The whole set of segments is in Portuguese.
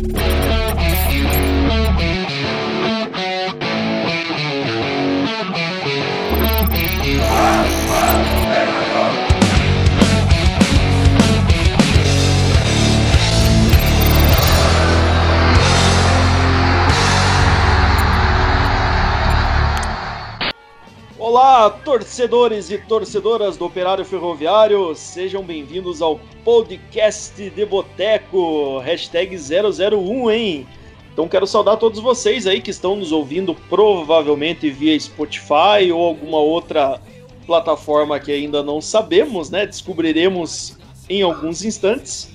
Olá, torcedores e torcedoras do Operário Ferroviário, sejam bem-vindos ao podcast de Boteco, hashtag 001, hein? Então quero saudar todos vocês aí que estão nos ouvindo provavelmente via Spotify ou alguma outra plataforma que ainda não sabemos, né? Descobriremos em alguns instantes.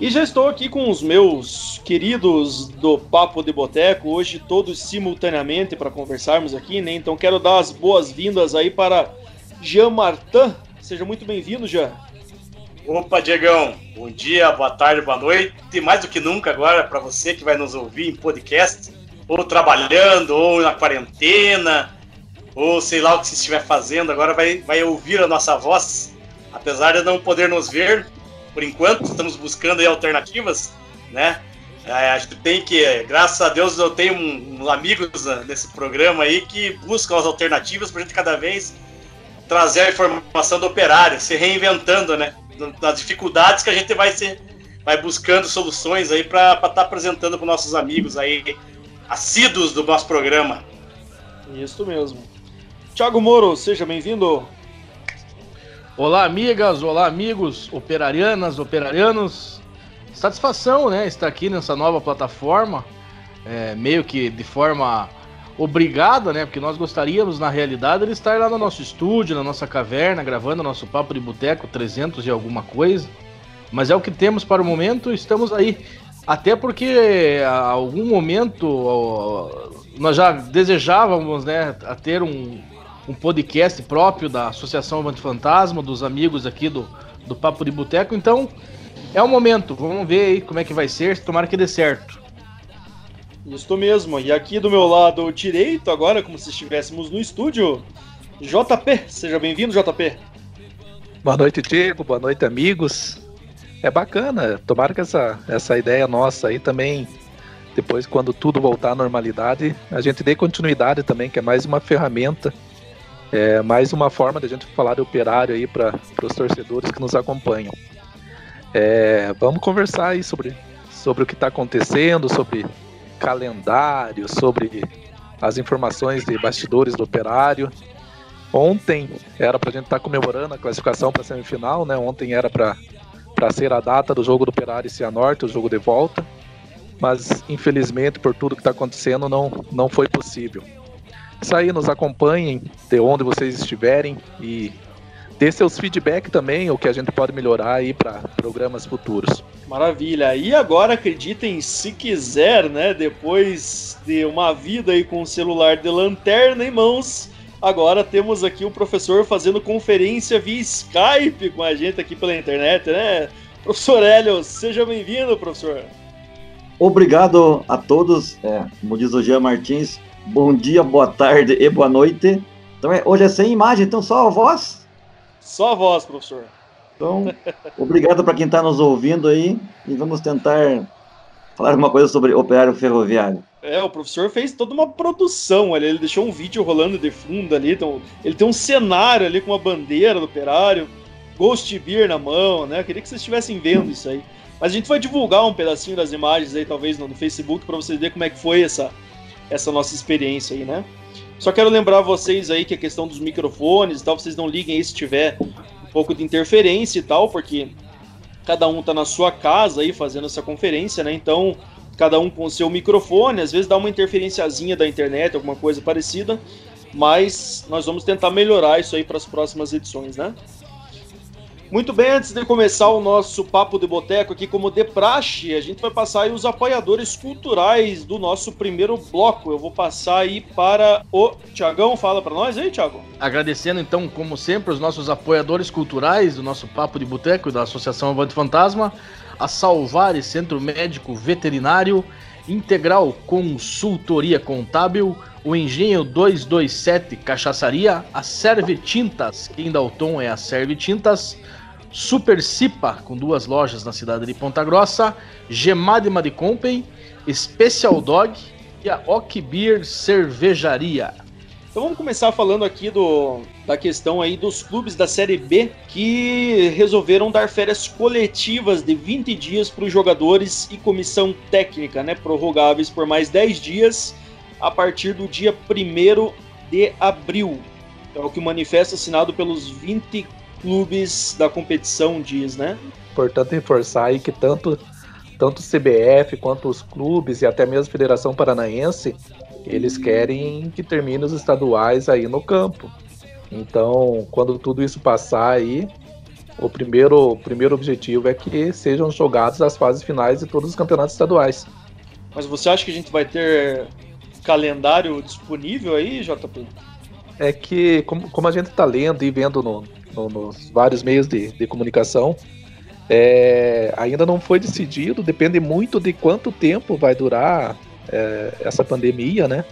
E já estou aqui com os meus queridos do Papo de Boteco, hoje todos simultaneamente para conversarmos aqui, né? Então quero dar as boas-vindas aí para Jean Martin. Seja muito bem-vindo, Jean. Opa, Diegão. Bom dia, boa tarde, boa noite. E mais do que nunca agora para você que vai nos ouvir em podcast, ou trabalhando, ou na quarentena, ou sei lá o que você estiver fazendo, agora vai, vai ouvir a nossa voz, apesar de não poder nos ver, por enquanto, estamos buscando alternativas, né? É, a gente tem que, graças a Deus, eu tenho uns amigos nesse programa aí que buscam as alternativas para a gente cada vez trazer a informação do operário, se reinventando, né? Das dificuldades que a gente vai ser, vai buscando soluções aí para estar tá apresentando para nossos amigos aí assíduos do nosso programa. Isso mesmo. Thiago Moro, seja bem-vindo. Olá, amigas, olá, amigos, operarianas, operarianos. Satisfação, né, estar aqui nessa nova plataforma, é, meio que de forma obrigada, né, porque nós gostaríamos, na realidade, de estar lá no nosso estúdio, na nossa caverna, gravando nosso Papo de Boteco 300 e alguma coisa. Mas é o que temos para o momento, estamos aí. Até porque a algum momento nós já desejávamos, né, a ter um, um podcast próprio da Associação Avante Fantasma, dos amigos aqui do, do Papo de Boteco. Então, é o momento. Vamos ver aí como é que vai ser. Tomara que dê certo. Isso mesmo. E aqui do meu lado direito, agora, como se estivéssemos no estúdio, JP. Seja bem-vindo, JP. Boa noite, Diego. Boa noite, amigos. É bacana. Tomara que essa, essa ideia nossa aí também, depois, quando tudo voltar à normalidade, a gente dê continuidade também, que é mais uma ferramenta é mais uma forma de a gente falar de operário aí para os torcedores que nos acompanham. É, vamos conversar aí sobre, sobre o que está acontecendo, sobre calendário, sobre as informações de bastidores do operário. Ontem era para a gente estar tá comemorando a classificação para a semifinal, né? Ontem era para ser a data do jogo do Operário e Cianorte, o jogo de volta. Mas infelizmente, por tudo que está acontecendo, não, não foi possível. Isso aí, nos acompanhem de onde vocês estiverem e dê seus feedback também, o que a gente pode melhorar aí para programas futuros. Maravilha. E agora acreditem, se quiser, né? Depois de uma vida aí com o celular de lanterna em mãos, agora temos aqui o professor fazendo conferência via Skype com a gente aqui pela internet, né? Professor Hélio, seja bem-vindo, professor. Obrigado a todos. É, como diz o Jean Martins, bom dia, boa tarde e boa noite. Então, é, hoje é sem imagem, então só a voz? Só a voz, professor. Então, obrigado para quem está nos ouvindo aí e vamos tentar falar alguma coisa sobre operário ferroviário. É, o professor fez toda uma produção ali, ele deixou um vídeo rolando de fundo ali, então ele tem um cenário ali com uma bandeira do operário, Ghost Beer na mão, né? Eu queria que vocês estivessem vendo isso aí. Mas a gente vai divulgar um pedacinho das imagens aí, talvez, no, no Facebook, para vocês verem como é que foi essa, essa nossa experiência aí, né? Só quero lembrar vocês aí que a questão dos microfones e tal, vocês não liguem aí se tiver um pouco de interferência e tal, porque cada um tá na sua casa aí fazendo essa conferência, né? Então, cada um com o seu microfone, às vezes dá uma interferenciazinha da internet, alguma coisa parecida, mas nós vamos tentar melhorar isso aí para as próximas edições, né? Muito bem, antes de começar o nosso papo de boteco aqui como de praxe, a gente vai passar aí os apoiadores culturais do nosso primeiro bloco. Eu vou passar aí para o Tiagão, fala para nós aí, Tiago. Agradecendo então, como sempre, os nossos apoiadores culturais do nosso papo de boteco da Associação Avante Fantasma, a Salvares Centro Médico Veterinário, Integral Consultoria Contábil, o Engenho 227 Cachaçaria, a Serve Tintas, quem dá o tom é a Serve Tintas, Super Cipa, com duas lojas na cidade de Ponta Grossa, Gemade Maricompey, Special Dog e a Ok Beer Cervejaria. Então vamos começar falando aqui do, da questão aí dos clubes da Série B que resolveram dar férias coletivas de 20 dias para os jogadores e comissão técnica, né, prorrogáveis por mais 10 dias a partir do dia 1 de abril. É o que o manifesto assinado pelos 20 clubes da competição diz, né? Importante reforçar aí que tanto tanto o CBF quanto os clubes e até mesmo a Federação Paranaense eles querem que termine os estaduais aí no campo. Então, quando tudo isso passar aí, o primeiro, o primeiro objetivo é que sejam jogados as fases finais de todos os campeonatos estaduais. Mas você acha que a gente vai ter calendário disponível aí, JP? É que, como, como a gente está lendo e vendo no, no, nos vários meios de, de comunicação, é, ainda não foi decidido, depende muito de quanto tempo vai durar é, essa pandemia, né?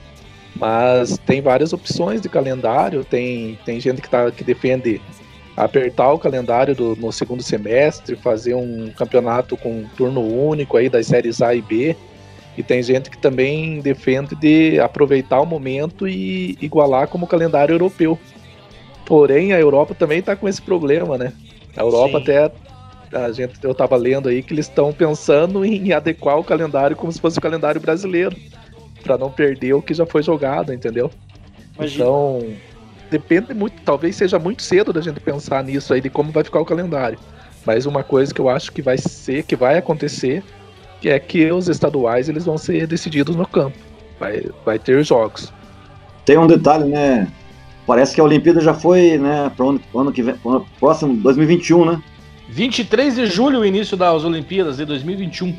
Mas tem várias opções de calendário, tem, tem gente que, tá, que defende apertar o calendário do, no segundo semestre, fazer um campeonato com um turno único aí das séries A e B. E tem gente que também defende de aproveitar o momento e igualar como calendário europeu. Porém, a Europa também está com esse problema, né? A Europa Sim. até a gente, eu tava lendo aí que eles estão pensando em adequar o calendário como se fosse o calendário brasileiro, para não perder o que já foi jogado, entendeu? Imagina. Então, depende muito, talvez seja muito cedo da gente pensar nisso aí de como vai ficar o calendário. Mas uma coisa que eu acho que vai ser, que vai acontecer, que é que os estaduais eles vão ser decididos no campo. Vai, vai ter jogos. Tem um detalhe, né? Parece que a Olimpíada já foi, né, para o ano, ano que vem, ano próximo, 2021, né? 23 de julho, o início das Olimpíadas de 2021.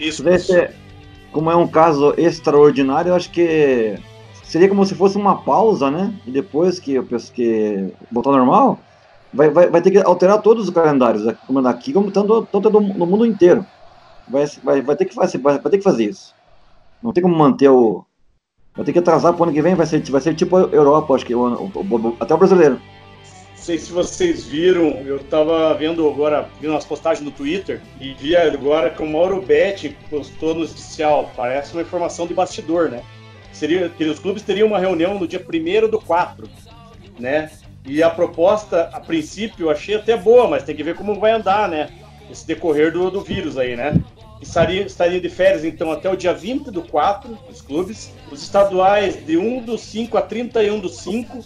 Isso. Esse, como é um caso extraordinário, eu acho que seria como se fosse uma pausa, né? E depois que eu penso que voltar ao normal, vai, vai, vai ter que alterar todos os calendários, como daqui, como tanto, tanto no mundo inteiro. Vai, vai, vai, ter que fazer, vai, vai ter que fazer isso. Não tem como manter o. Vai ter que atrasar para o ano que vem, vai ser, vai ser tipo a Europa, acho que o, o, o, até o brasileiro sei se vocês viram, eu tava vendo agora, vendo umas postagens no Twitter, e vi agora que o Mauro Betti postou no oficial. Parece uma informação de bastidor, né? Seria que os clubes teriam uma reunião no dia 1 do 4, né? E a proposta, a princípio, eu achei até boa, mas tem que ver como vai andar, né? Esse decorrer do, do vírus aí, né? Estaria, estaria de férias, então, até o dia 20 do 4, os clubes. Os estaduais de 1 do 5 a 31 do 5,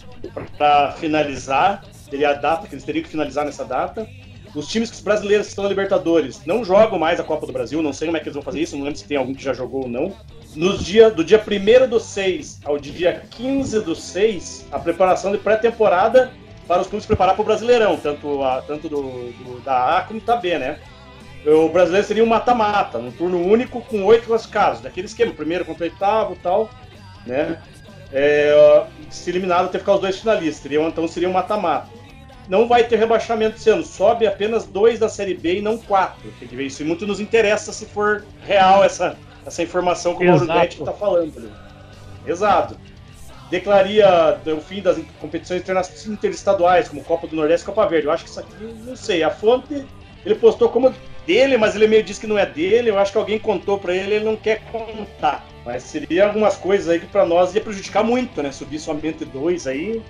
para finalizar teria a data, que eles teriam que finalizar nessa data. Os times brasileiros que estão na Libertadores não jogam mais a Copa do Brasil, não sei como é que eles vão fazer isso, não lembro se tem algum que já jogou ou não. Nos dia, do dia 1 do 6 ao dia 15 do 6, a preparação de pré-temporada para os clubes preparar para o Brasileirão, tanto, a, tanto do, do, da A como da B, né? O brasileiro seria um mata-mata, um turno único com oito classificados, daquele esquema, primeiro contra o oitavo e tal, né? É, se eliminado, ter que ficar os dois finalistas, então seria um mata-mata não vai ter rebaixamento esse ano. Sobe apenas dois da Série B e não quatro. Tem que ver isso. E muito nos interessa se for real essa, essa informação que o Mauro Betti está falando. Né? Exato. Declaria o fim das competições interestaduais, como Copa do Nordeste e Copa Verde. Eu acho que isso aqui, não sei. A fonte, ele postou como dele, mas ele meio disse que não é dele. Eu acho que alguém contou para ele, ele não quer contar. Mas seria algumas coisas aí que para nós ia prejudicar muito, né? Subir somente dois aí,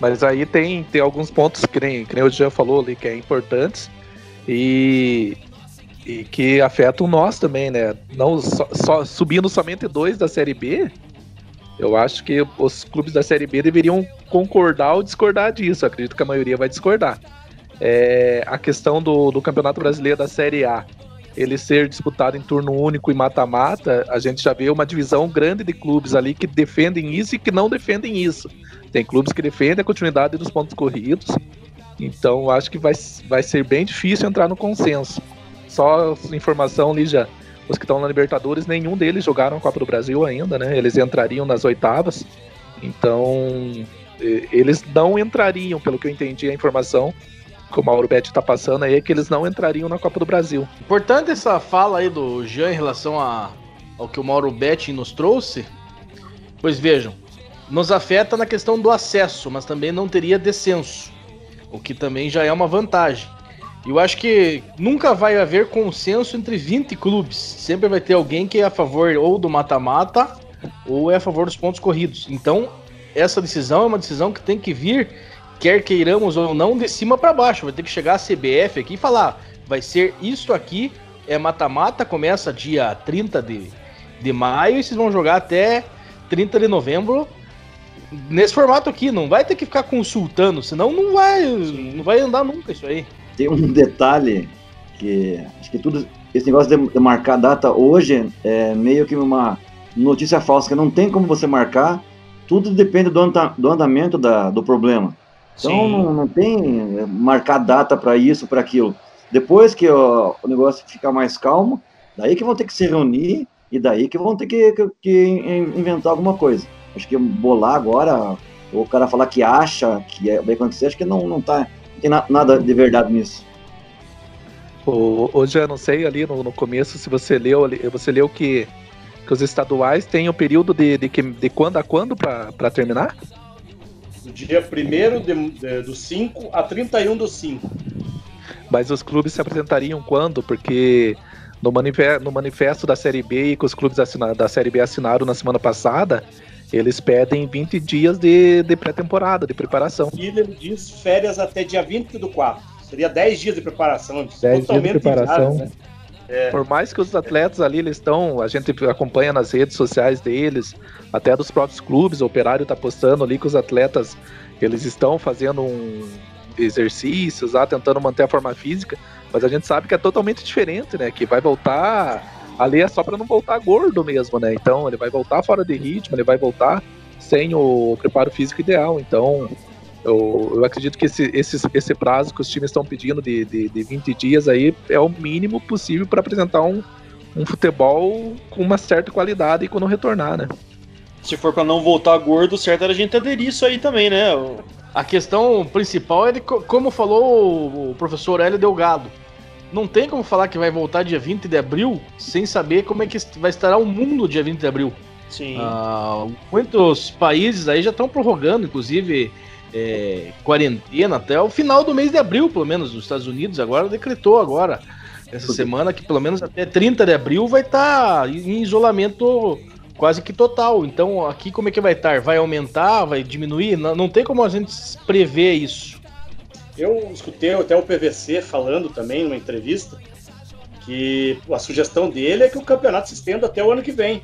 mas aí tem, tem alguns pontos que nem, que nem o Jean falou ali que é importantes e, e que afetam nós também, né? Não só, só, subindo somente dois da Série B, eu acho que os clubes da Série B deveriam concordar ou discordar disso. acredito que a maioria vai discordar. É, a questão do, do Campeonato Brasileiro da Série A, ele ser disputado em turno único e mata-mata, a gente já vê uma divisão grande de clubes ali que defendem isso e que não defendem isso. Tem clubes que defendem a continuidade dos pontos corridos. Então acho que vai, vai ser bem difícil entrar no consenso. Só informação, Lígia, os que estão na Libertadores, nenhum deles jogaram a Copa do Brasil ainda, né? Eles entrariam nas oitavas. Então, eles não entrariam, pelo que eu entendi a informação, que o Mauro Betti está passando aí, é que eles não entrariam na Copa do Brasil. Importante essa fala aí do Jean em relação a, ao que o Mauro Betti nos trouxe. Pois vejam, nos afeta na questão do acesso, mas também não teria descenso, o que também já é uma vantagem. Eu acho que nunca vai haver consenso entre 20 clubes. Sempre vai ter alguém que é a favor ou do mata-mata ou é a favor dos pontos corridos. Então, essa decisão é uma decisão que tem que vir, quer queiramos ou não, de cima para baixo. Vai ter que chegar a CBF aqui e falar: vai ser isso aqui, é mata-mata, começa dia 30 de, de maio e vocês vão jogar até 30 de novembro nesse formato aqui. Não vai ter que ficar consultando, senão não vai, não vai andar nunca isso aí. Tem um detalhe que acho que tudo esse negócio de, marcar data hoje é meio que uma notícia falsa, que não tem como você marcar, tudo depende do, do andamento da, do problema. Então não, não, tem é, marcar data para isso, para aquilo. Depois que ó, o negócio ficar mais calmo, daí que vão ter que se reunir e daí que vão ter que, que, que inventar alguma coisa. Acho que bolar agora, ou o cara falar que acha que é, vai acontecer, acho que não, não, tá, não tem na, nada de verdade nisso. Hoje eu não sei ali no, no começo se você leu você leu que que os estaduais têm o um período de, de, de, quando a quando para terminar? Do dia 1 do 5 a 31 do 5. Mas os clubes se apresentariam quando? Porque no, manifesto, no manifesto da Série B e que os clubes da Série B assinaram na semana passada, eles pedem 20 dias de, de pré-temporada, de preparação. E ele diz férias até dia 20 do 4. Seria 10 dias de preparação. 10 dias de preparação. né? É. Por mais que os atletas ali eles estão, a gente acompanha nas redes sociais deles, até dos próprios clubes, o Operário tá postando ali que os atletas eles estão fazendo um exercícios lá, tentando manter a forma física, mas a gente sabe que é totalmente diferente, né? Que vai voltar ali é só para não voltar gordo mesmo, né? Então ele vai voltar fora de ritmo, ele vai voltar sem o preparo físico ideal. Então eu, eu acredito que esse, esse, esse prazo que os times estão pedindo de, de, de 20 dias aí é o mínimo possível para apresentar um, um futebol com uma certa qualidade e quando retornar, né? Se for para não voltar gordo, certo era a gente aderir isso aí também, né? A questão principal é de como falou o professor Hélio Delgado. Não tem como falar que vai voltar dia 20 de abril sem saber como é que vai estar o mundo dia 20 de abril. Sim. Uh, muitos países aí já estão prorrogando, inclusive é, quarentena até o final do mês de abril, pelo menos, nos Estados Unidos. Agora decretou agora, essa semana, que pelo menos até 30 de abril vai estar tá em isolamento quase que total. Então, aqui como é que vai estar? Vai aumentar? Vai diminuir? Não, não tem como a gente prever isso. Eu escutei até o PVC falando também numa entrevista que a sugestão dele é que o campeonato se estenda até o ano que vem.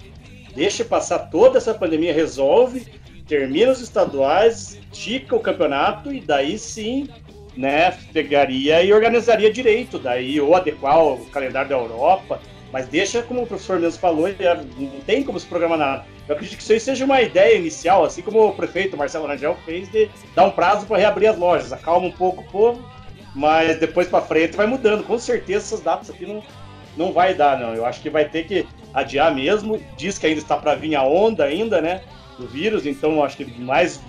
Deixa passar toda essa pandemia, resolve termina os estaduais, tica o campeonato e daí sim, né, pegaria e organizaria direito, daí ou adequar o calendário da Europa, mas deixa, como o professor mesmo falou, não tem como se programar nada. Eu acredito que isso aí seja uma ideia inicial, assim como o prefeito Marcelo Rangel fez de dar um prazo para reabrir as lojas, acalma um pouco o povo, mas depois para frente vai mudando. Com certeza essas datas aqui não, não vai dar, não. Eu acho que vai ter que adiar mesmo. Diz que ainda está para vir a onda ainda, né? Do vírus, então acho que mais,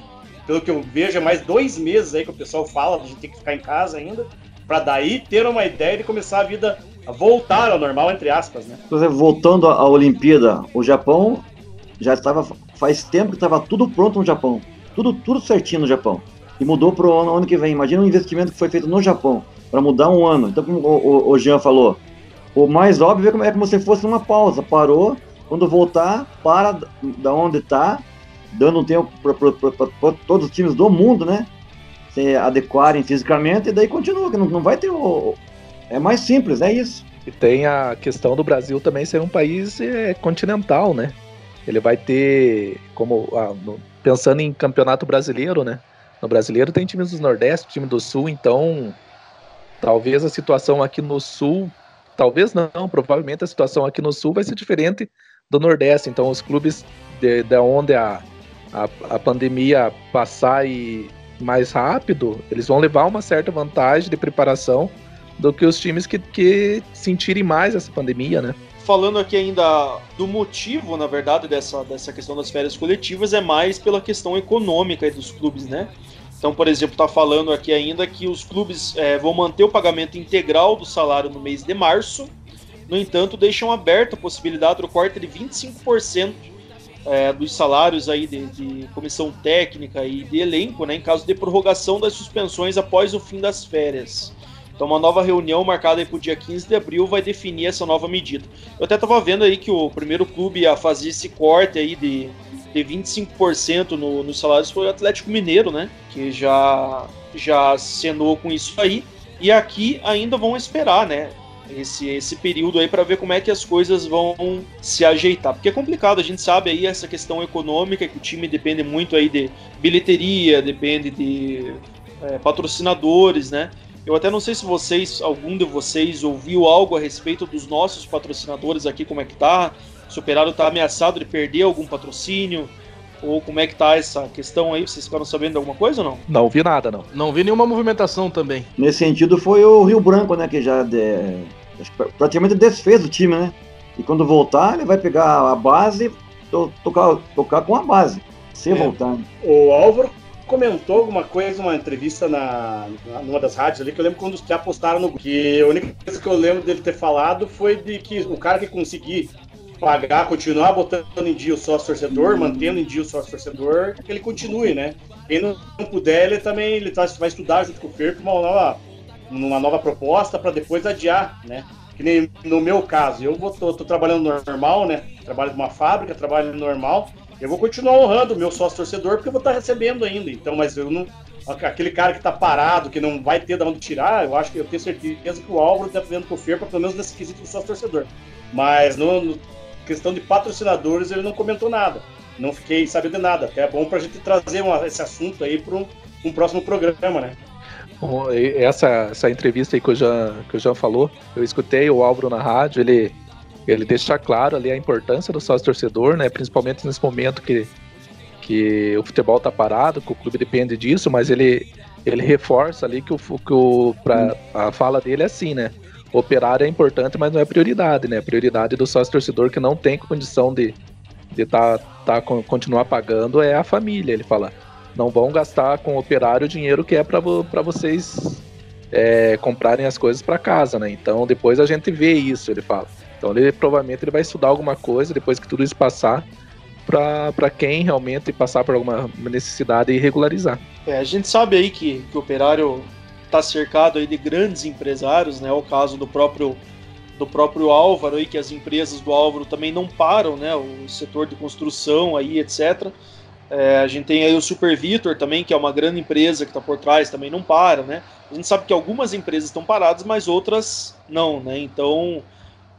pelo que eu vejo, é mais dois meses aí que o pessoal fala, a gente tem que ficar em casa ainda, para daí ter uma ideia de começar a vida a voltar ao normal, entre aspas, né? Voltando à Olimpíada, o Japão já estava, faz tempo que estava tudo pronto no Japão, tudo, tudo certinho no Japão, e mudou para o ano, ano que vem. Imagina o investimento que foi feito no Japão para mudar um ano. Então, como o, o, o Jean falou, o mais óbvio é como, é como se fosse uma pausa, parou, quando voltar, para da onde está dando tempo para todos os times do mundo, né? Se adequarem fisicamente, e daí continua, que não, não vai ter o. É mais simples, é isso. E tem a questão do Brasil também ser um país é, continental, né? Ele vai ter, como ah, no, pensando em campeonato brasileiro, né? No brasileiro tem times do Nordeste, time do Sul, então talvez a situação aqui no Sul, talvez não, provavelmente a situação aqui no Sul vai ser diferente do Nordeste. Então os clubes de, de onde a, a, a pandemia passar e mais rápido, eles vão levar uma certa vantagem de preparação do que os times que, que sentirem mais essa pandemia, né? Falando aqui ainda do motivo, na verdade, dessa, dessa questão das férias coletivas, é mais pela questão econômica dos clubes, né? Então, por exemplo, está falando aqui ainda que os clubes é, vão manter o pagamento integral do salário no mês de março, no entanto, deixam aberta a possibilidade do corte de 25% é, dos salários aí de, de, comissão técnica e de elenco, né, em caso de prorrogação das suspensões após o fim das férias. Então, uma nova reunião marcada para o dia 15 de abril vai definir essa nova medida. Eu até estava vendo aí que o primeiro clube a fazer esse corte aí de, de 25% no, nos salários foi o Atlético Mineiro, né? Que já, já cenou com isso aí. E aqui ainda vão esperar, né? Esse, esse período aí para ver como é que as coisas vão se ajeitar. Porque é complicado, a gente sabe aí essa questão econômica, que o time depende muito aí de bilheteria, depende de é, patrocinadores, né? Eu até não sei se vocês, algum de vocês, ouviu algo a respeito dos nossos patrocinadores aqui, como é que tá? Se o Operário tá ameaçado de perder algum patrocínio? Ou como é que tá essa questão aí? Vocês ficaram sabendo de alguma coisa ou não? Não vi nada, não. Não vi nenhuma movimentação também. Nesse sentido foi o Rio Branco, né? Que já de, praticamente desfez o time, né? E quando voltar, ele vai pegar a base e tocar, tocar com a base. Se é. voltar. O Álvaro comentou alguma coisa, uma entrevista na, numa das rádios ali, que eu lembro quando já postaram no que a única coisa que eu lembro dele ter falado foi de que o cara que conseguir pagar, continuar botando em dia o sócio torcedor, mantendo em dia o sócio torcedor, que ele continue, né? Quem não, puder, ele também ele tá, vai estudar junto com o FERP uma nova, uma nova proposta para depois adiar, né? Que nem no meu caso, eu vou, tô, tô trabalhando normal, né? Trabalho numa fábrica, trabalho normal, eu vou continuar honrando o meu sócio torcedor porque eu vou estar recebendo ainda. Então, mas eu não. Aquele cara que está parado, que não vai ter de onde tirar, eu acho que eu tenho certeza que o Álvaro está fazendo com o Ferpa, pelo menos nesse quesito do sócio torcedor. Mas no, no, questão de patrocinadores, ele não comentou nada. Não fiquei sabendo de nada. É bom para a gente trazer uma, esse assunto aí para um, um próximo programa, né? Bom, essa, essa entrevista aí que o, Jean, que o Jean falou, eu escutei o Álvaro na rádio, ele ele deixa claro ali a importância do sócio torcedor, né? Principalmente nesse momento que, que o futebol tá parado, que o clube depende disso, mas ele, ele reforça ali que o, que o pra, a fala dele é assim, né? O operário é importante, mas não é prioridade, né? Prioridade do sócio torcedor que não tem condição de de tá, tá, continuar pagando é a família. Ele fala, não vão gastar com o operário o dinheiro que é para vocês é, comprarem as coisas para casa, né? Então depois a gente vê isso, ele fala. Então ele provavelmente ele vai estudar alguma coisa depois que tudo isso passar para quem realmente passar por alguma necessidade e regularizar. É, a gente sabe aí que, que o operário está cercado aí de grandes empresários, né? O caso do próprio do próprio Álvaro aí que as empresas do Álvaro também não param, né? O setor de construção aí, etc. É, a gente tem aí o Super Vitor também, que é uma grande empresa que está por trás, também não para, né? A gente sabe que algumas empresas estão paradas, mas outras não, né? Então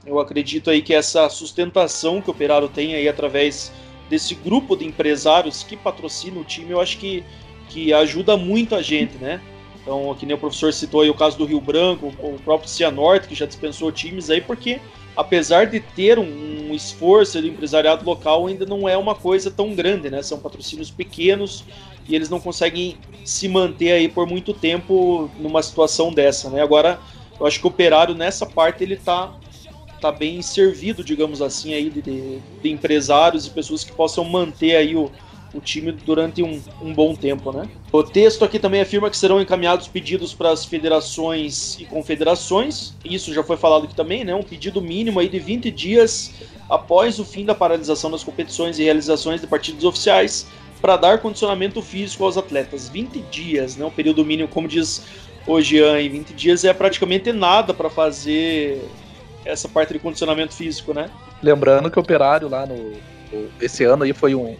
eu acredito aí que essa sustentação que o Operário tem aí através desse grupo de empresários que patrocina o time, eu acho que, que ajuda muito a gente, né? Então, que nem o professor citou aí o caso do Rio Branco, o próprio Cianorte, que já dispensou times aí, porque apesar de ter um, um esforço do empresariado local, ainda não é uma coisa tão grande, né? São patrocínios pequenos e eles não conseguem se manter aí por muito tempo numa situação dessa, né? Agora, eu acho que o operário nessa parte ele tá tá bem servido, digamos assim, aí de, de, empresários e pessoas que possam manter aí o, o time durante um, um, bom tempo, né? O texto aqui também afirma que serão encaminhados pedidos para as federações e confederações. Isso já foi falado aqui também, né? Um pedido mínimo aí de 20 dias após o fim da paralisação das competições e realizações de partidos oficiais para dar condicionamento físico aos atletas. 20 dias, né? Um período mínimo, como diz o Jean, e 20 dias é praticamente nada para fazer essa parte de condicionamento físico, né? Lembrando que o Operário lá no esse ano aí foi um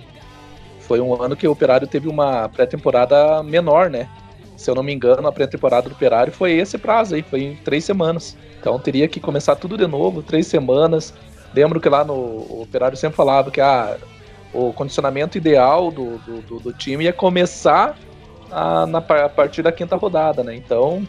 foi um ano que o Operário teve uma pré-temporada menor, né? Se eu não me engano, a pré-temporada do Operário foi esse prazo aí, foi em três semanas. Então teria que começar tudo de novo, três semanas. Lembro que lá no o Operário sempre falava que ah, o condicionamento ideal do, do, do, time ia começar a, na, a partir da quinta rodada, né? Então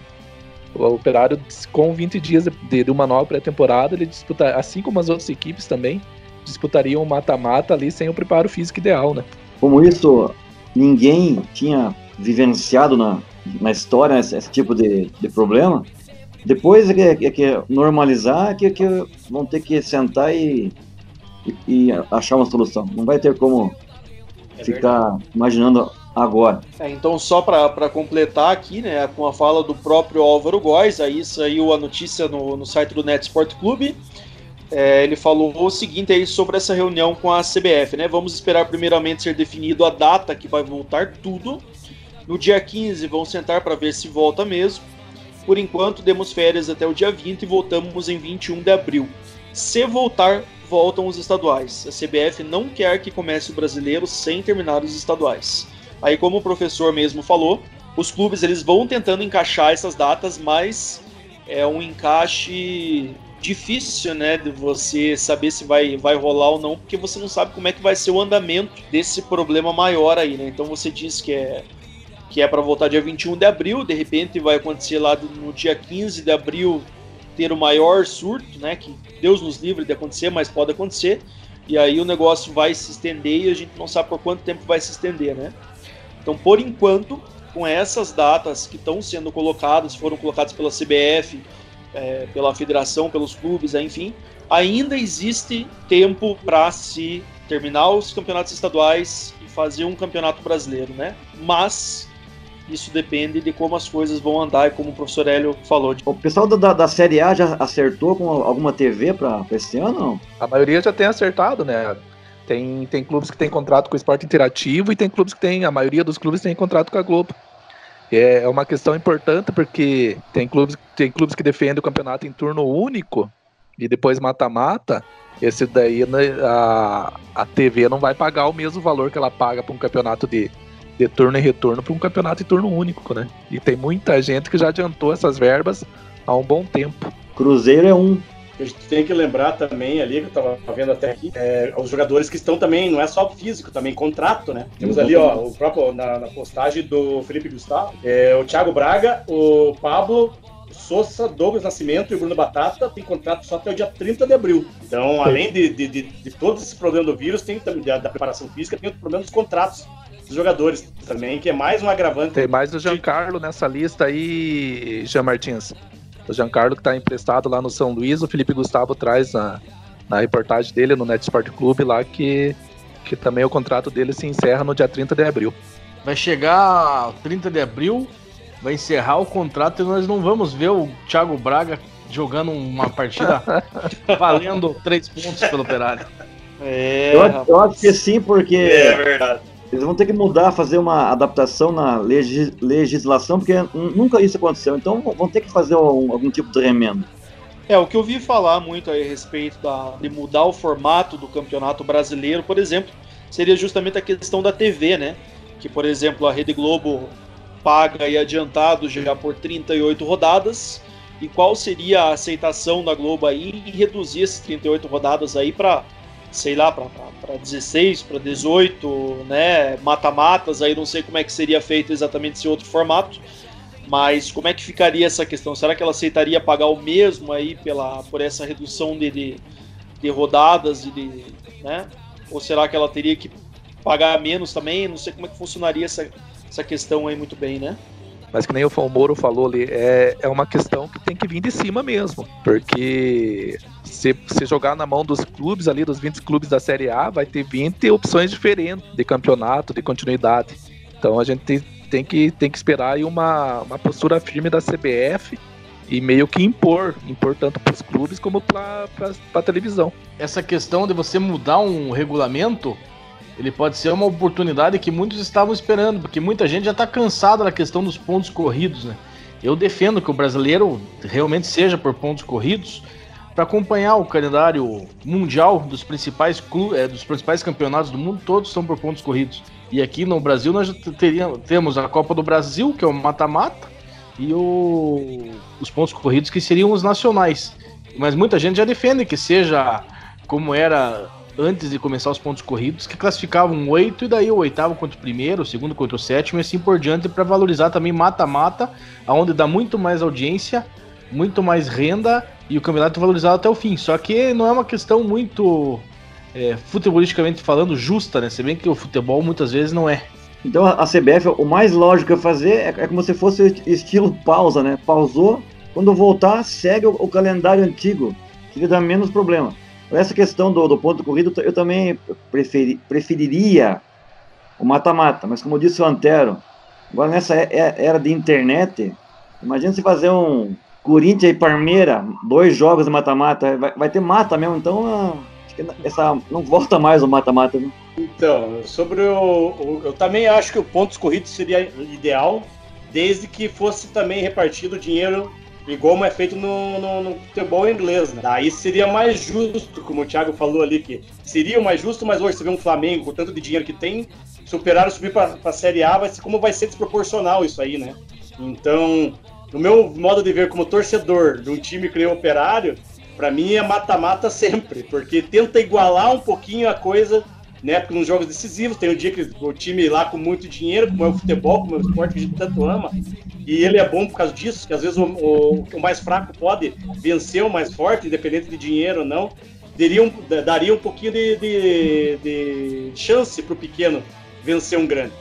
o Operário, com 20 dias de, de uma nova pré-temporada, ele disputa, assim como as outras equipes também, disputariam um mata-mata ali sem o preparo físico ideal, né? Como isso ninguém tinha vivenciado na, na história esse, esse tipo de, de problema, depois é que, é que normalizar, é que, que vão ter que sentar e, e, e achar uma solução. Não vai ter como é ficar verdade. imaginando agora. É, então, só para completar aqui, né, com a fala do próprio Álvaro Góes, aí saiu a notícia no, no site do Net Sport Clube. É, ele falou o seguinte aí sobre essa reunião com a CBF, né? Vamos esperar primeiramente ser definido a data que vai voltar tudo. No dia 15 vão sentar para ver se volta mesmo. Por enquanto, demos férias até o dia 20 e voltamos em 21 de abril. Se voltar, voltam os estaduais. A CBF não quer que comece o brasileiro sem terminar os estaduais. Aí, como o professor mesmo falou, os clubes eles vão tentando encaixar essas datas, mas é um encaixe difícil, né, de você saber se vai, vai rolar ou não, porque você não sabe como é que vai ser o andamento desse problema maior aí, né? Então você diz que é que é para voltar dia 21 de abril, de repente vai acontecer lá no dia 15 de abril ter o maior surto, né, que Deus nos livre de acontecer, mas pode acontecer. E aí o negócio vai se estender e a gente não sabe por quanto tempo vai se estender, né? Então, por enquanto, com essas datas que estão sendo colocadas, foram colocadas pela CBF, é, pela federação, pelos clubes, enfim, ainda existe tempo para se terminar os campeonatos estaduais e fazer um campeonato brasileiro, né? Mas isso depende de como as coisas vão andar e como o professor Hélio falou. O pessoal da, da Série A já acertou com alguma TV para esse ano? Não? A maioria já tem acertado, né? Tem, tem clubes que tem contrato com o esporte interativo e tem clubes que tem, a maioria dos clubes tem contrato com a Globo. É, é uma questão importante porque tem clubes, tem clubes que defendem o campeonato em turno único e depois mata-mata. Esse daí né, a, a TV não vai pagar o mesmo valor que ela paga para um campeonato de, de turno e retorno para um campeonato em turno único, né? E tem muita gente que já adiantou essas verbas há um bom tempo. Cruzeiro é um a gente tem que lembrar também ali, que eu tava vendo até aqui, é, os jogadores que estão também, não é só físico, também contrato, né? Temos ali, ó, o próprio, na, na postagem do Felipe Gustavo, é, o Thiago Braga, o Pablo, Souza, Douglas Nascimento e Bruno Batata tem contrato só até o dia 30 de abril. Então, além de, de, de, de todo esse problema do vírus, tem também da, da preparação física, tem o problema dos contratos dos jogadores também, que é mais um agravante. Tem mais o Giancarlo nessa lista aí, Jean Martins. O Giancarlo que está emprestado lá no São Luís, o Felipe Gustavo traz na, na reportagem dele no Net Sport Clube lá que, que também o contrato dele se encerra no dia 30 de abril. Vai chegar 30 de abril, vai encerrar o contrato e nós não vamos ver o Thiago Braga jogando uma partida valendo três pontos pelo operário. É, eu, eu, acho que sim, porque. É verdade. Eles vão ter que mudar, fazer uma adaptação na legislação, porque nunca isso aconteceu. Então vão ter que fazer algum tipo de remendo. É, o que eu ouvi falar muito a respeito da, de mudar o formato do campeonato brasileiro, por exemplo, seria justamente a questão da TV, né? Que, por exemplo, a Rede Globo paga e adiantado já por 38 rodadas. E qual seria a aceitação da Globo aí em reduzir essas 38 rodadas aí para sei lá, para 16, para 18, né? Mata-matas, aí não sei como é que seria feito exatamente esse outro formato. Mas como é que ficaria essa questão? Será que ela aceitaria pagar o mesmo aí pela, por essa redução de, de, de rodadas e de, né? Ou será que ela teria que pagar menos também? Não sei como é que funcionaria essa, essa questão aí muito bem, né? Mas que nem o Moro falou ali, é, é uma questão que tem que vir de cima mesmo. Porque se, se jogar na mão dos clubes ali, dos 20 clubes da Série A, vai ter 20 opções diferentes de campeonato, de continuidade. Então a gente tem, que, tem que esperar aí uma, uma postura firme da CBF e meio que impor, impor tanto para os clubes como para a televisão. Essa questão de você mudar um regulamento ele pode ser uma oportunidade que muitos estavam esperando, porque muita gente já está cansada da questão dos pontos corridos, né? Eu defendo que o brasileiro realmente seja por pontos corridos para acompanhar o calendário mundial dos principais é, dos principais campeonatos do mundo, todos são por pontos corridos. E aqui no Brasil nós teríamos, temos a Copa do Brasil, que é o mata-mata, e o, os pontos corridos que seriam os nacionais. Mas muita gente já defende que seja como era antes de começar os pontos corridos, que classificavam oito, e daí o oitavo contra o primeiro, o segundo contra o sétimo, e assim por diante, para valorizar também mata-mata, aonde dá muito mais audiência, muito mais renda, e o campeonato valorizado até o fim. Só que não é uma questão muito, é, futebolisticamente falando, justa, né? Se bem que o futebol muitas vezes não é. Então a CBF, o mais lógico a fazer é, é como se fosse estilo pausa, né? Pausou, quando voltar, segue o, o calendário antigo, que dá menos problema. Essa questão do, do ponto corrido, eu também preferi, preferiria o mata-mata, mas como disse o Antero, agora nessa era de internet, imagina se fazer um Corinthians e Parmeira, dois jogos de mata-mata, vai, vai, ter mata mesmo, então ah, essa não volta mais o mata-mata. Né? Então, sobre o, o, Eu também acho que o pontos corridos seria ideal, desde que fosse também repartido o dinheiro igual é feito no, no, no, futebol inglês. Né? Daí seria mais justo, como o Thiago falou ali, que seria mais justo, mas hoje você vê um Flamengo com tanto de dinheiro que tem, se o Operário subir para a Série A, vai ser, como vai ser desproporcional isso aí, né? Então, no meu modo de ver como torcedor de um time que Operário, para mim é mata-mata sempre, porque tenta igualar um pouquinho a coisa né? Porque nos jogos decisivos tem o um dia que o time lá com muito dinheiro, como é o futebol, como é o esporte que a gente tanto ama, e ele é bom por causa disso, que às vezes o, o, o mais fraco pode vencer o mais forte, independente de dinheiro ou não. Daria um, daria um pouquinho de, de, de chance para o pequeno vencer um grande.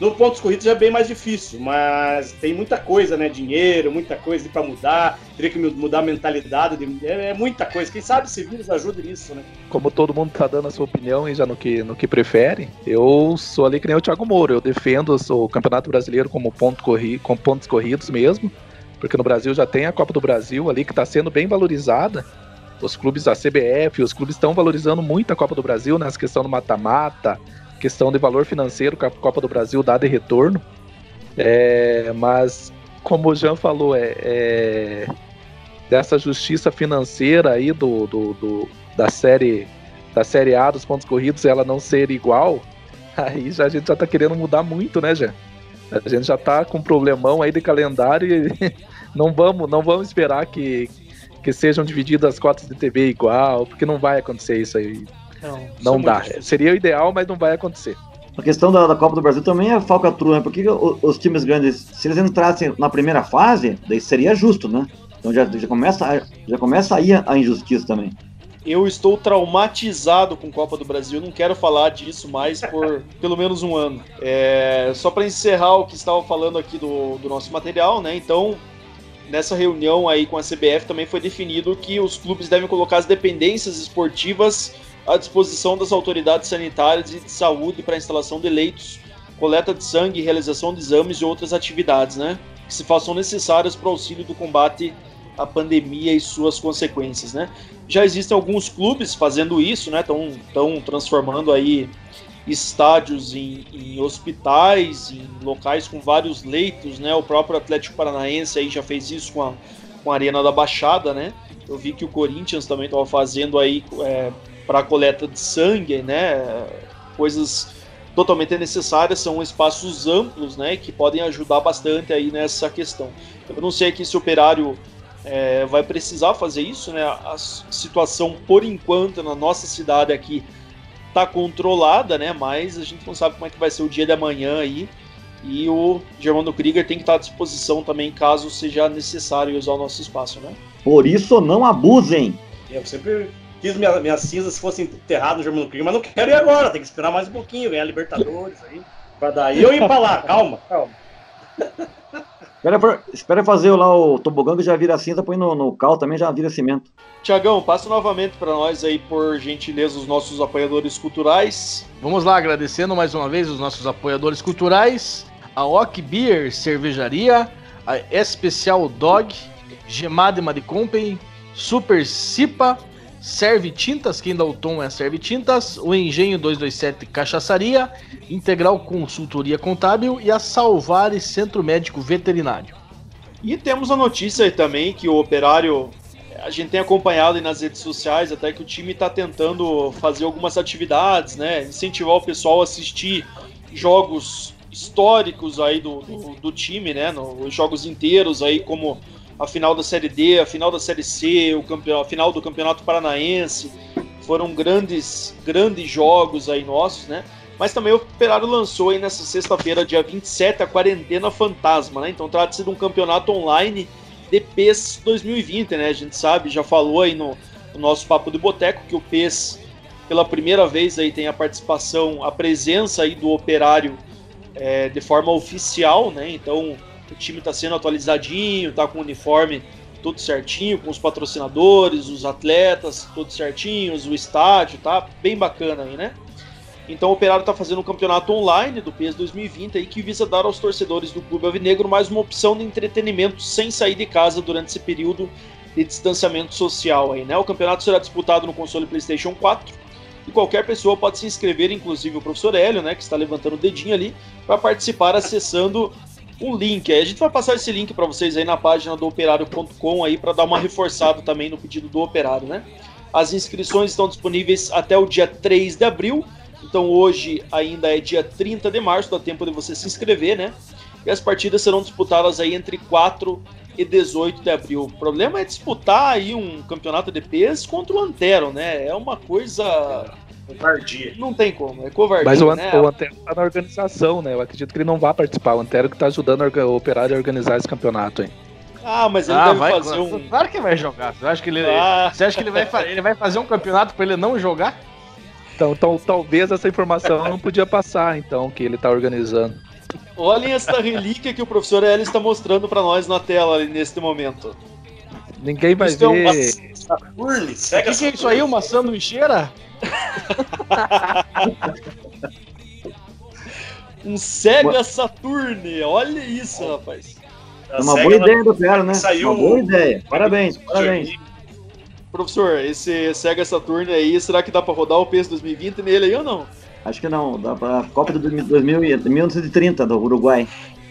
No pontos corridos é bem mais difícil, mas tem muita coisa, né? Dinheiro, muita coisa para mudar, teria que mudar a mentalidade, de, é, é, muita coisa. Quem sabe se vírus ajuda nisso, né? Como todo mundo tá dando a sua opinião e já no que, no que prefere, eu sou ali que nem o Thiago Moura, eu defendo o Campeonato Brasileiro como ponto corri, com pontos corridos mesmo, porque no Brasil já tem a Copa do Brasil ali que está sendo bem valorizada. Os clubes da CBF, os clubes estão valorizando muito a Copa do Brasil nessa questão do mata-mata, questão de valor financeiro que a Copa do Brasil dá de retorno. É, mas, como o Jean falou, é, é dessa justiça financeira aí do, do, do, da série da série A dos pontos corridos ela não ser igual, aí já, a gente já tá querendo mudar muito, né, Jean? A gente já tá com um problemão aí de calendário e não vamos, não vamos esperar que, que sejam divididas as cotas de TV igual, porque não vai acontecer isso aí. Não, não é dá. Seria o ideal, mas não vai acontecer. A questão da, da Copa do Brasil também é falcatrua, né? Porque os, os, times grandes, se eles entrassem na primeira fase, daí seria justo, né? Então já, já, começa, já começa aí a, a injustiça também. Eu estou traumatizado com Copa do Brasil, não quero falar disso mais por pelo menos um ano. É, só para encerrar o que estava falando aqui do, do nosso material, né? Então, nessa reunião aí com a CBF também foi definido que os clubes devem colocar as dependências esportivas à disposição das autoridades sanitárias e de saúde para instalação de leitos, coleta de sangue, realização de exames e outras atividades, né? Que se façam necessárias para o auxílio do combate à pandemia e suas consequências, né? Já existem alguns clubes fazendo isso, né? Estão transformando aí estádios em, em, hospitais, em locais com vários leitos, né? O próprio Atlético Paranaense aí já fez isso com a, com a Arena da Baixada, né? Eu vi que o Corinthians também estava fazendo aí é, para coleta de sangue, né? Coisas totalmente necessárias, são espaços amplos, né? Que podem ajudar bastante aí nessa questão. Eu não sei aqui se o operário é, vai precisar fazer isso, né? A situação, por enquanto, na nossa cidade aqui está controlada, né? Mas a gente não sabe como é que vai ser o dia de amanhã aí. E o Germano Krieger tem que estar à disposição também, caso seja necessário usar o nosso espaço, né? Por isso, não abusem! Eu sempre quis minha, minhas cinzas fossem enterradas no Germano Krieger, mas não quero ir agora, tem que esperar mais um pouquinho, ganhar Libertadores aí. Pra daí eu ir pra lá, calma, calma. Espera, espera fazer lá o tobogã que já vira cinza, põe no, no cal também já vira cimento. Tiagão, passa novamente para nós aí, por gentileza, os nossos apoiadores culturais. Vamos lá, agradecendo mais uma vez os nossos apoiadores culturais, a Ok Beer Cervejaria, a Especial Dog, Gemade Mad Company, Super Cipa, Serve Tintas, quem dá o tom é Serve Tintas, o Engenho 227 Cachaçaria, Integral Consultoria Contábil e a Salvares Centro Médico Veterinário. E temos a notícia também que o operário, a gente tem acompanhado nas redes sociais, até que o time está tentando fazer algumas atividades, né? Incentivar o pessoal a assistir jogos históricos aí do, do, do time, né? Nos jogos inteiros aí, como a final da Série D, a final da Série C, o campeão, a final do Campeonato Paranaense. Foram grandes, grandes jogos aí nossos, né? Mas também o Operário lançou aí nessa sexta-feira, dia 27, a Quarentena Fantasma, né? Então trata-se de um campeonato online de PES 2020, né? A gente sabe, já falou aí no, no nosso Papo de Boteco que o PES, pela primeira vez aí, tem a participação, a presença aí do Operário é, de forma oficial, né? Então o time está sendo atualizadinho, tá com o uniforme tudo certinho, com os patrocinadores, os atletas, todos certinhos, o estádio, tá bem bacana aí, né? Então o Operário está fazendo um campeonato online do PES 2020 aí que visa dar aos torcedores do Clube Alvinegro mais uma opção de entretenimento sem sair de casa durante esse período de distanciamento social aí, né? O campeonato será disputado no console PlayStation 4 e qualquer pessoa pode se inscrever, inclusive o professor Hélio, né, que está levantando o dedinho ali, para participar acessando um link. Aí a gente vai passar esse link para vocês aí na página do operário.com aí para dar uma reforçada também no pedido do operário, né? As inscrições estão disponíveis até o dia 3 de abril. Então hoje ainda é dia 30 de março, dá tempo de você se inscrever, né? E as partidas serão disputadas aí entre 4 e 18 de abril. O problema é disputar aí um campeonato de peso contra o Antero, né? É uma coisa Covardia. não tem como, é covardia, Mas o, An né? o Antero tá na organização, né? Eu acredito que ele não vai participar. O Antero que tá ajudando a orga- o operário a organizar esse campeonato, hein? Ah, mas ele Ah, deve vai, fazer um Claro que vai jogar. Você acha que ele, Ah. você acha que ele, vai, ele vai fazer um campeonato pra ele não jogar? Então, então talvez essa informação não podia passar, então, que ele tá organizando. Olhem esta relíquia que o professor Ellis está mostrando para nós na tela ali neste momento. Ninguém vai Isso é um Saturne, O cega que, que é isso aí? Uma sanduicheira? Um Sega Saturn, olha isso, rapaz. É uma boa ideia do Operário, né? Saiu- Uma boa ideia. Parabéns, parabéns. Professor, esse Sega Saturn aí, será que dá para rodar o PS 2020 nele aí ou não? Acho que não, dá pra Copa de 2000, e- 1930 do Uruguai.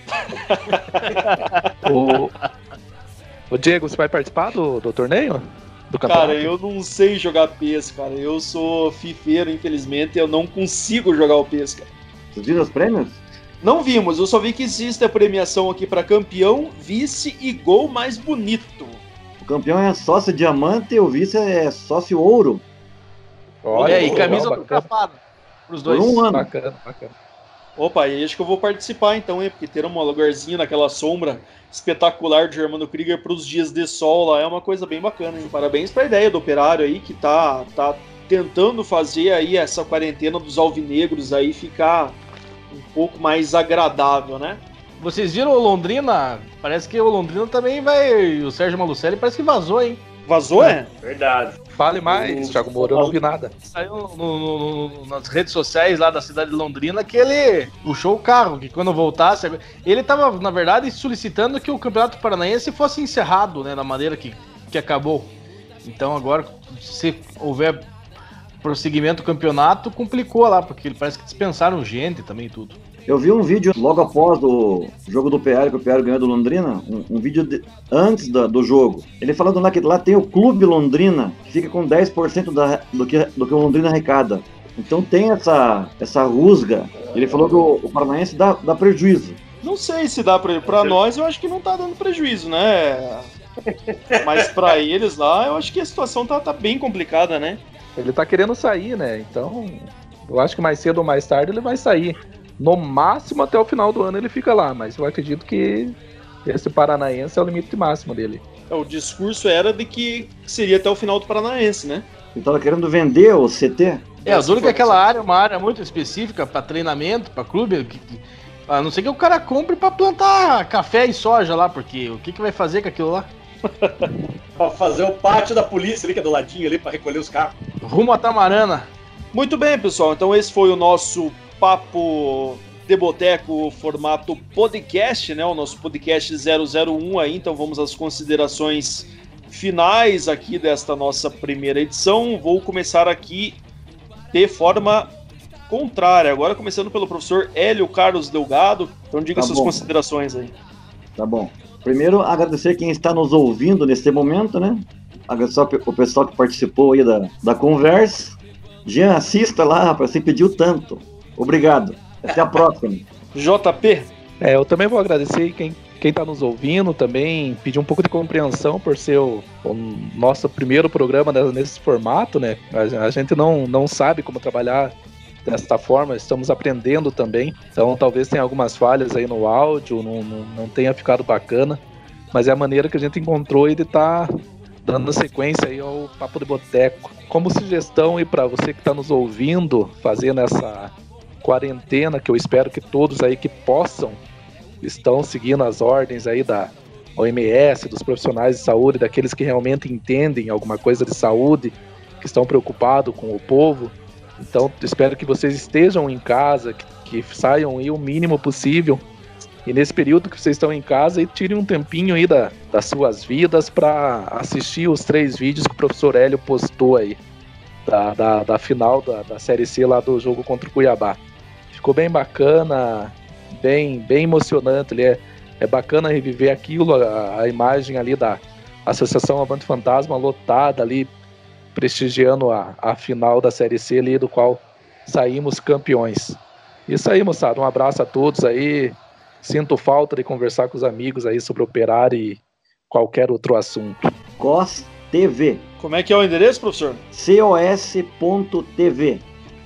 O... o Diego, você vai participar do, do torneio? Do Cara, campeonato? eu não sei jogar PES, cara. Eu sou fifeiro, infelizmente, eu não consigo jogar o PES, cara. Vocês viram os prêmios? Não vimos, eu só vi que existe a premiação aqui para campeão, vice e gol mais bonito. O campeão é sócio diamante e o vice é sócio ouro. Olha, e aí, legal, camisa bacana, autografada pros Por dois. um ano. bacana, bacana. Opa, e acho que eu vou participar então, hein? Porque ter um lugarzinho naquela sombra espetacular de Germano Krieger para os dias de sol lá é uma coisa bem bacana, hein? Parabéns para a ideia do operário aí que tá, tá tentando fazer aí essa quarentena dos alvinegros aí ficar um pouco mais agradável, né? Vocês viram o Londrina? Parece que o Londrina também vai. O Sérgio Malucelli parece que vazou, hein? Vazou, é? Verdade. Fale mais, O- Thiago Moura, eu não vi nada. Saiu no- no- no- nas redes sociais lá da cidade de Londrina que ele puxou o carro, que quando voltasse. Ele tava, na verdade, solicitando que o Campeonato Paranaense fosse encerrado, né? Da maneira que, que acabou. Então agora, se houver prosseguimento do campeonato, complicou lá, porque parece que dispensaram gente também e tudo. Eu vi um vídeo logo após o jogo do PR, que o PR ganhou do Londrina, um, um vídeo de- antes da- do jogo. Ele falando lá que lá tem o Clube Londrina, que fica com 10% da, do, que, do que o Londrina arrecada. Então tem essa, essa rusga. Ele falou que o, o Paranaense dá, dá prejuízo. Não sei se dá pra, pra nós, eu acho que não tá dando prejuízo, né? Mas pra eles lá, eu acho que a situação tá, tá bem complicada, né? Ele tá querendo sair, né? Então, eu acho que mais cedo ou mais tarde ele vai sair. No máximo até o final do ano ele fica lá, mas eu acredito que esse paranaense é o limite máximo dele. É, O discurso era de que seria até o final do Paranaense, né? Ele tava querendo vender o CT. É, o duro que aquela área é uma área muito específica para treinamento, para clube. que- que- A não ser que o cara compre para plantar café e soja lá, porque o que, que vai fazer com aquilo lá? Pra fazer o pátio da polícia ali, que é do ladinho ali, pra recolher os carros. Rumo a Tamarana. Muito bem, pessoal. Então esse foi o nosso papo de boteco formato podcast, né? O nosso podcast 001 aí. Então vamos às considerações finais aqui desta nossa primeira edição. Vou começar aqui de forma contrária. Agora começando pelo professor Hélio Carlos Delgado. Então diga Tá suas bom. considerações aí. Tá bom. Primeiro, agradecer quem está nos ouvindo nesse momento, né? Agradecer o pessoal que participou aí da, da conversa. Jean, assista lá, rapaz, você pediu tanto. Obrigado. Até a próxima. JP, É, eu também vou agradecer quem quem está nos ouvindo também, pedir um pouco de compreensão por ser o, o nosso primeiro programa ne- nesse formato, né? A, a gente não, não sabe como trabalhar desta forma, estamos aprendendo também. Então talvez tenha algumas falhas aí no áudio, não, não, não tenha ficado bacana, mas é a maneira que a gente encontrou de estar dando sequência aí ao Papo de Boteco. Como sugestão e para você que está nos ouvindo, fazendo essa quarentena, que eu espero que todos aí que possam estão seguindo as ordens aí da OMS, dos profissionais de saúde, daqueles que realmente entendem alguma coisa de saúde, que estão preocupados com o povo. Então, espero que vocês estejam em casa, que, que saiam aí o mínimo possível. E nesse período que vocês estão em casa, aí, tirem um tempinho aí da, das suas vidas para assistir os três vídeos que o professor Hélio postou aí, da, da, da final da, da Série C lá do jogo contra o Cuiabá. Ficou bem bacana, bem, bem emocionante. Ele é, é bacana reviver aquilo, a, a imagem ali da Associação Avante Fantasma lotada ali, prestigiando a, a final da Série C ali, do qual saímos campeões. Isso aí, moçada. Um abraço a todos aí. Sinto falta de conversar com os amigos aí sobre operário e qualquer outro assunto. COS TV. Como é que é o endereço, professor? cos.tv.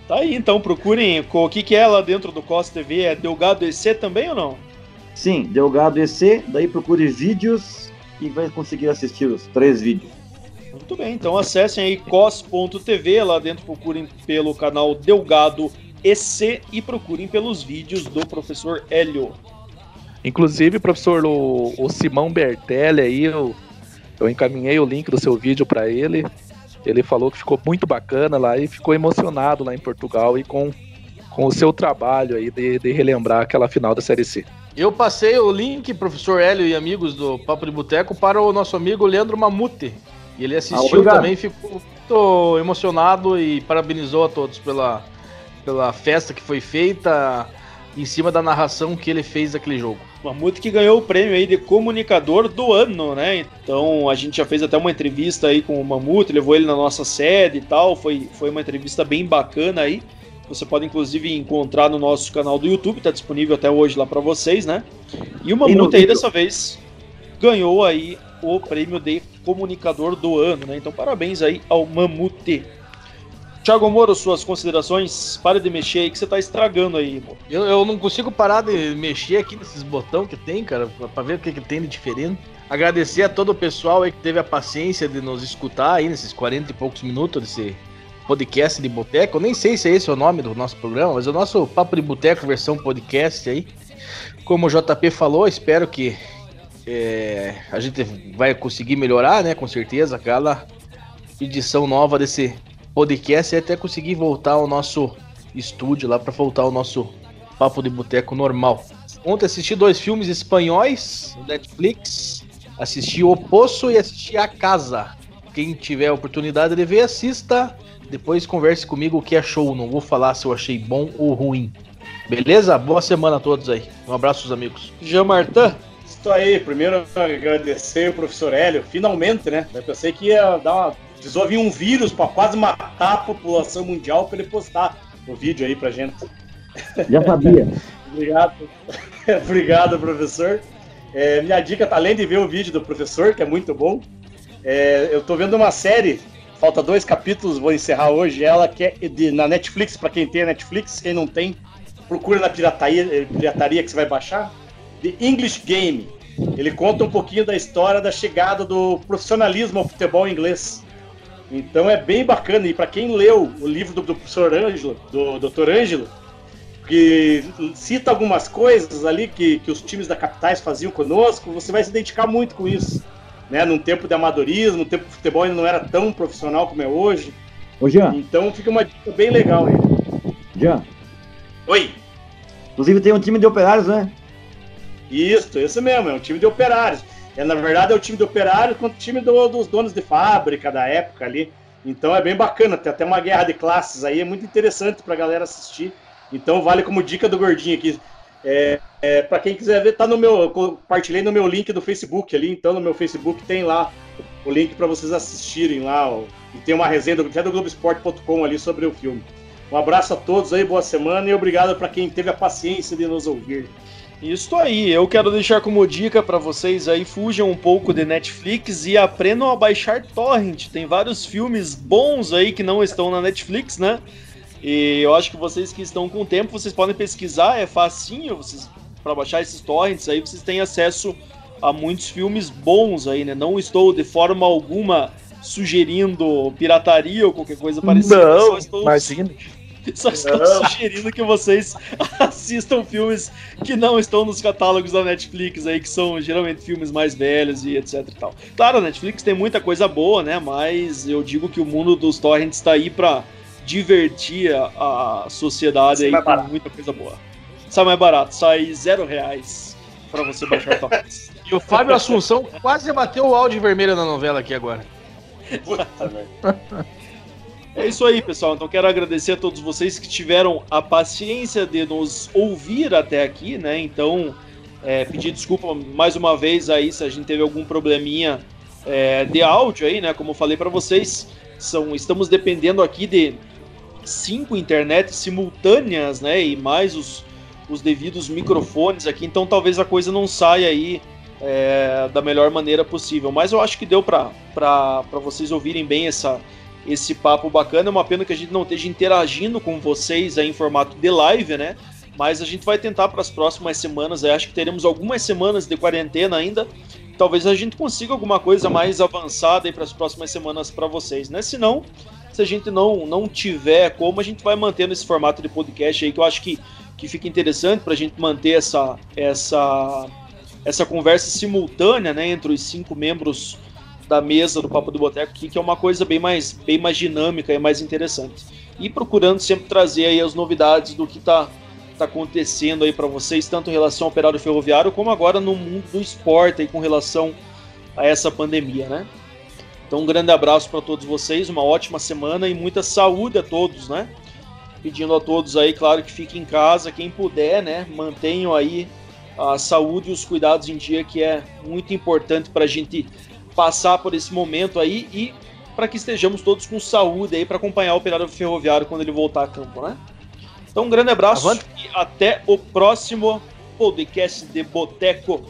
Tá aí, então procurem o que, que é lá dentro do COS TV. É Delgado EC também ou não? Sim, Delgado EC. Daí procure vídeos e vai conseguir assistir os três vídeos. Muito bem, então acessem aí cos.tv, lá dentro procurem pelo canal Delgado EC e procurem pelos vídeos do professor Hélio. Inclusive, professor, o, o Simão Bertelli aí, eu, eu encaminhei o link do seu vídeo para ele. Ele falou que ficou muito bacana lá e ficou emocionado lá em Portugal e com, com o seu trabalho aí de, de relembrar aquela final da Série C. Eu passei o link, professor Hélio e amigos do Papo de Boteco, para o nosso amigo Leandro Mamute. E ele assistiu ah, também, ficou muito emocionado e parabenizou a todos pela, pela festa que foi feita em cima da narração que ele fez daquele jogo. Mamute que ganhou o prêmio aí de comunicador do ano, né? Então a gente já fez até uma entrevista aí com o Mamute, levou ele na nossa sede e tal. Foi, foi uma entrevista bem bacana aí. Você pode inclusive encontrar no nosso canal do YouTube, está disponível até hoje lá para vocês, né? E o Mamute aí dessa vez ganhou aí o prêmio de comunicador do ano, né? Então parabéns aí ao Mamute. Thiago Moro, suas considerações? Pare de mexer aí que você tá estragando aí, pô. Eu, eu não consigo parar de mexer aqui nesses botões que tem, cara, pra ver o que, que tem de diferente. Agradecer a todo o pessoal aí que teve a paciência de nos escutar aí nesses 40 e poucos minutos desse podcast de boteco. Eu nem sei se é esse o nome do nosso programa, mas é o nosso Papo de Boteco versão podcast aí. Como o JP falou, espero que é, a gente vai conseguir melhorar, né? Com certeza, aquela edição nova desse podcast e até conseguir voltar ao nosso estúdio lá para voltar ao nosso papo de boteco normal. Ontem assisti dois filmes espanhóis no Netflix. Assisti O Poço e assisti A Casa. Quem tiver a oportunidade de ver, assista. Depois converse comigo o que achou. Não vou falar se eu achei bom ou ruim. Beleza? Boa semana a todos aí. Um abraço, amigos. Jean Martin. Isso aí. Primeiro agradecer o professor Hélio. Finalmente, né? Eu pensei que ia dar uma Precisou vir um vírus para quase matar a população mundial para ele postar o vídeo aí pra gente. Já sabia. Obrigado. Obrigado, professor. É, minha dica tá além de ver o vídeo do professor, que é muito bom. É, eu tô vendo uma série, falta dois capítulos, vou encerrar hoje. Ela que é de, na Netflix, para quem tem a Netflix, quem não tem, procura na pirataria, pirataria que você vai baixar. The English Game. Ele conta um pouquinho da história da chegada do profissionalismo ao futebol inglês. Então é bem bacana. E para quem leu o livro do, do professor Ângelo, do Dr. Ângelo, que cita algumas coisas ali que, que os times da Capitais faziam conosco, você vai se identificar muito com isso. Né? Num tempo de amadorismo, no tempo que o futebol ainda não era tão profissional como é hoje. Ô, Jean. Então fica uma dica bem legal aí. Jean. Oi. Inclusive tem um time de operários, né? Isso, isso mesmo, é um time de operários. É, na verdade, é o time do operário contra o time do, dos donos de fábrica da época ali. Então é bem bacana, tem até uma guerra de classes aí, é muito interessante pra galera assistir. Então vale como dica do gordinho aqui. É, é, para quem quiser ver, tá no meu. compartilhei no meu link do Facebook ali, então no meu Facebook tem lá o link para vocês assistirem lá. Ó, e tem uma resenha do, do Globoesporte.com ali sobre o filme. Um abraço a todos aí, boa semana e obrigado para quem teve a paciência de nos ouvir. Isso aí, eu quero deixar como dica para vocês aí, fujam um pouco de Netflix e aprendam a baixar torrent. Tem vários filmes bons aí que não estão na Netflix, né? E eu acho que vocês que estão com tempo, vocês podem pesquisar, é facinho, vocês para baixar esses torrents aí, vocês têm acesso a muitos filmes bons aí, né? Não estou de forma alguma sugerindo pirataria ou qualquer coisa parecida. Não, estou... imagina Só estou não. sugerindo que vocês assistam filmes que não estão nos catálogos da Netflix aí, que são geralmente filmes mais velhos e etc e tal. Claro, a Netflix tem muita coisa boa, né? Mas eu digo que o mundo dos torrents está aí para divertir a, a sociedade aí com muita coisa boa. Sai mais barato, sai zero reais para você baixar torrents. E o Fábio Assunção quase bateu o áudio vermelho na novela aqui agora. Puta, velho. É isso aí, pessoal. Então quero agradecer a todos vocês que tiveram a paciência de nos ouvir até aqui, né? Então É, pedir desculpa mais uma vez aí se a gente teve algum probleminha é, de áudio aí, né? Como eu falei para vocês, são, estamos dependendo aqui de cinco internets simultâneas, né? E mais os, os devidos microfones aqui, então talvez a coisa não saia aí é, da melhor maneira possível. Mas eu acho que deu para vocês ouvirem bem essa, esse papo bacana. É uma pena que a gente não esteja interagindo com vocês aí em formato de live, né? Mas a gente vai tentar para as próximas semanas. Eu acho que teremos algumas semanas de quarentena ainda. Talvez a gente consiga alguma coisa mais avançada para as próximas semanas para vocês, né? Se não, se a gente não, não tiver como, a gente vai mantendo esse formato de podcast aí que eu acho que, que fica interessante para a gente manter essa, essa, essa conversa simultânea né, entre os cinco membros da mesa do Papo do Boteco aqui, que é uma coisa bem mais, bem mais dinâmica e mais interessante. E procurando sempre trazer aí as novidades do que está está acontecendo aí para vocês, tanto em relação ao operário ferroviário, como agora no mundo do esporte aí com relação a essa pandemia, né? Então, um grande abraço para todos vocês, uma ótima semana e muita saúde a todos, né? Pedindo a todos aí, claro, que fiquem em casa, quem puder, né? Mantenham aí a saúde e os cuidados em dia, que é muito importante para a gente passar por esse momento aí e para que estejamos todos com saúde aí para acompanhar o operário ferroviário quando ele voltar a campo, né? Então, um grande abraço Avante. e até o próximo podcast de Boteco.